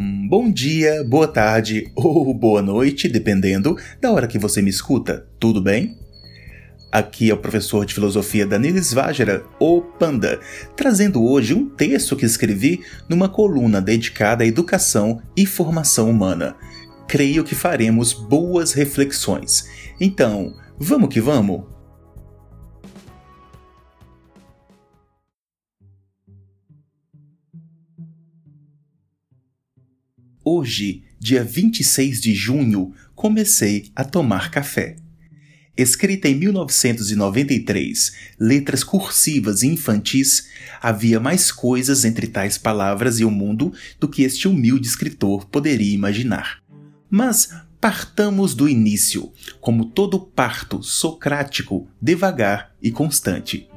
Bom dia, boa tarde ou boa noite, dependendo da hora que você me escuta. Tudo bem? Aqui é o professor de filosofia Danilo Svagera, o Panda, trazendo hoje um texto que escrevi numa coluna dedicada à educação e formação humana. Creio que faremos boas reflexões. Então, vamos que vamos? Hoje, dia 26 de junho, comecei a tomar café. Escrita em 1993, letras cursivas e infantis, havia mais coisas entre tais palavras e o mundo do que este humilde escritor poderia imaginar. Mas partamos do início, como todo parto socrático, devagar e constante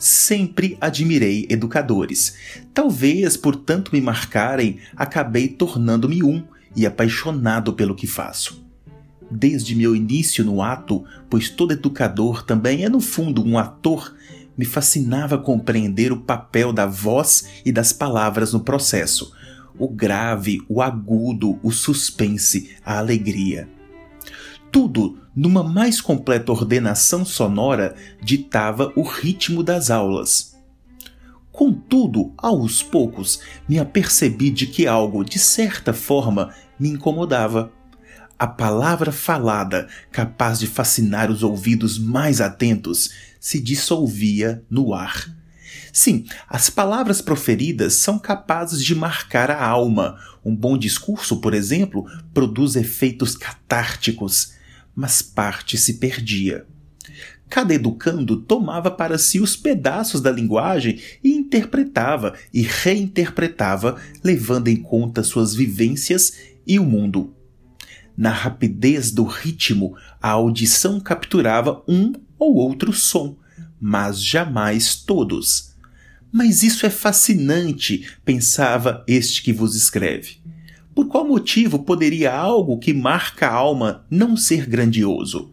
sempre admirei educadores. Talvez por tanto me marcarem, acabei tornando-me um e apaixonado pelo que faço. Desde meu início no ato, pois todo educador também é no fundo um ator, me fascinava compreender o papel da voz e das palavras no processo, o grave, o agudo, o suspense, a alegria. Tudo numa mais completa ordenação sonora, ditava o ritmo das aulas. Contudo, aos poucos, me apercebi de que algo, de certa forma, me incomodava. A palavra falada, capaz de fascinar os ouvidos mais atentos, se dissolvia no ar. Sim, as palavras proferidas são capazes de marcar a alma. Um bom discurso, por exemplo, produz efeitos catárticos mas parte se perdia. Cada educando tomava para si os pedaços da linguagem e interpretava e reinterpretava, levando em conta suas vivências e o mundo. Na rapidez do ritmo, a audição capturava um ou outro som, mas jamais todos. Mas isso é fascinante, pensava este que vos escreve. Por qual motivo poderia algo que marca a alma não ser grandioso?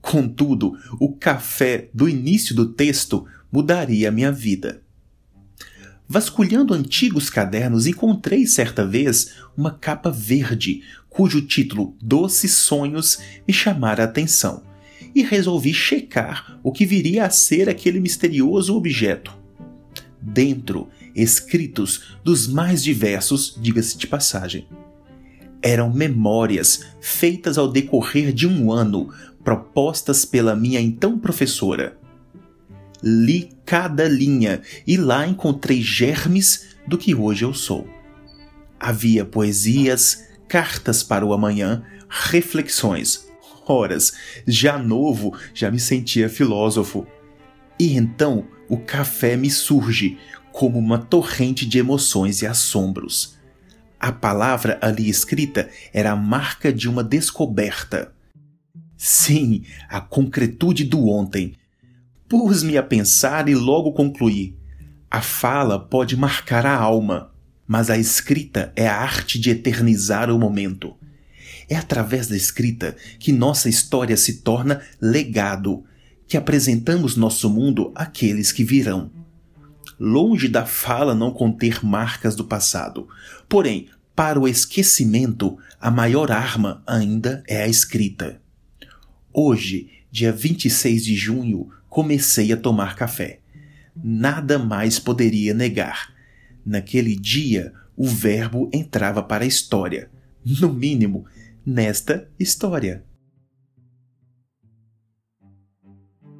Contudo, o café do início do texto mudaria a minha vida. Vasculhando antigos cadernos, encontrei certa vez uma capa verde, cujo título Doces Sonhos me chamara a atenção, e resolvi checar o que viria a ser aquele misterioso objeto. Dentro escritos dos mais diversos, diga-se de passagem. Eram memórias feitas ao decorrer de um ano, propostas pela minha então professora. Li cada linha e lá encontrei germes do que hoje eu sou. Havia poesias, cartas para o amanhã, reflexões. Horas, já novo, já me sentia filósofo. E então o café me surge como uma torrente de emoções e assombros. A palavra ali escrita era a marca de uma descoberta. Sim, a concretude do ontem. Pus-me a pensar e logo concluí. A fala pode marcar a alma, mas a escrita é a arte de eternizar o momento. É através da escrita que nossa história se torna legado, que apresentamos nosso mundo àqueles que virão longe da fala não conter marcas do passado. Porém, para o esquecimento, a maior arma ainda é a escrita. Hoje, dia 26 de junho, comecei a tomar café. Nada mais poderia negar. Naquele dia, o verbo entrava para a história. No mínimo, nesta história.